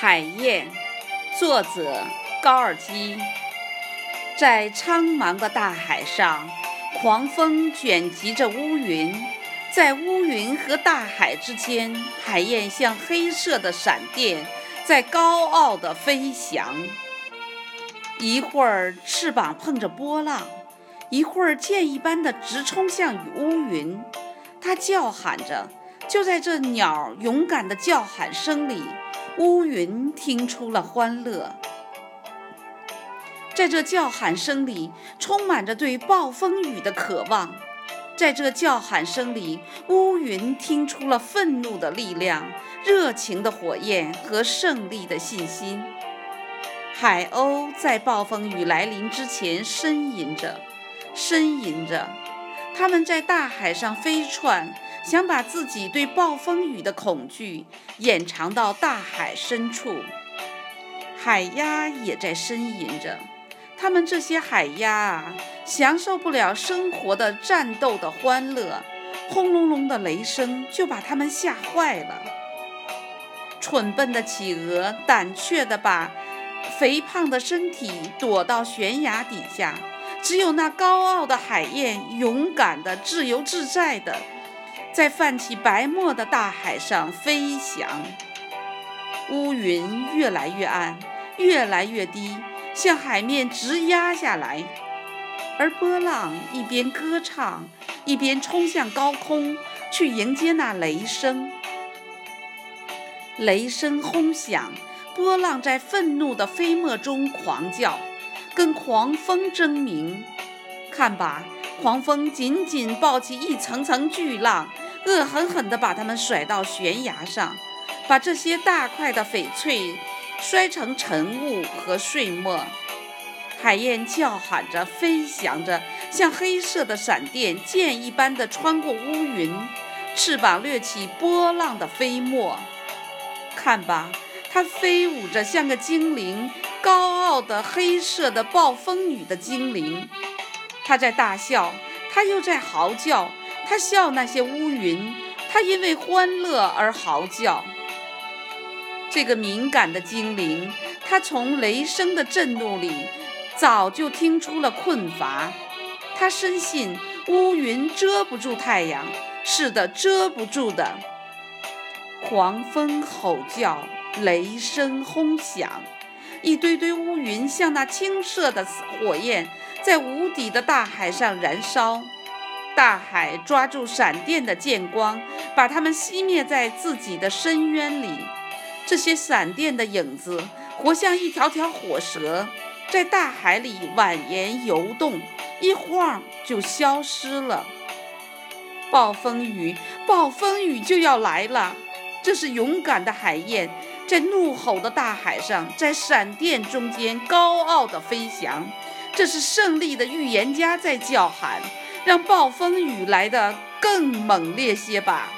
海燕，作者高尔基。在苍茫的大海上，狂风卷集着乌云，在乌云和大海之间，海燕像黑色的闪电，在高傲地飞翔。一会儿翅膀碰着波浪，一会儿箭一般的直冲向乌云。它叫喊着，就在这鸟勇敢的叫喊声里。乌云听出了欢乐，在这叫喊声里，充满着对暴风雨的渴望；在这叫喊声里，乌云听出了愤怒的力量、热情的火焰和胜利的信心。海鸥在暴风雨来临之前呻吟着，呻吟着，它们在大海上飞窜。想把自己对暴风雨的恐惧掩藏到大海深处。海鸭也在呻吟着，它们这些海鸭啊，享受不了生活的战斗的欢乐，轰隆隆的雷声就把它们吓坏了。蠢笨的企鹅胆怯地把肥胖的身体躲到悬崖底下，只有那高傲的海燕勇敢的、自由自在的。在泛起白沫的大海上飞翔，乌云越来越暗，越来越低，向海面直压下来。而波浪一边歌唱，一边冲向高空，去迎接那雷声。雷声轰响，波浪在愤怒的飞沫中狂叫，跟狂风争鸣。看吧，狂风紧紧抱起一层层巨浪。恶狠狠地把它们甩到悬崖上，把这些大块的翡翠摔成尘雾和碎末。海燕叫喊着，飞翔着，像黑色的闪电，箭一般地穿过乌云，翅膀掠起波浪的飞沫。看吧，它飞舞着，像个精灵，高傲的黑色的暴风雨的精灵。它在大笑，它又在嚎叫。他笑那些乌云，他因为欢乐而嚎叫。这个敏感的精灵，他从雷声的震怒里早就听出了困乏。他深信乌云遮不住太阳，是的，遮不住的。狂风吼叫，雷声轰响，一堆堆乌云像那青色的火焰，在无底的大海上燃烧。大海抓住闪电的剑光，把它们熄灭在自己的深渊里。这些闪电的影子，活像一条条火蛇，在大海里蜿蜒游动，一晃就消失了。暴风雨，暴风雨就要来了！这是勇敢的海燕，在怒吼的大海上，在闪电中间高傲地飞翔。这是胜利的预言家在叫喊。让暴风雨来得更猛烈些吧。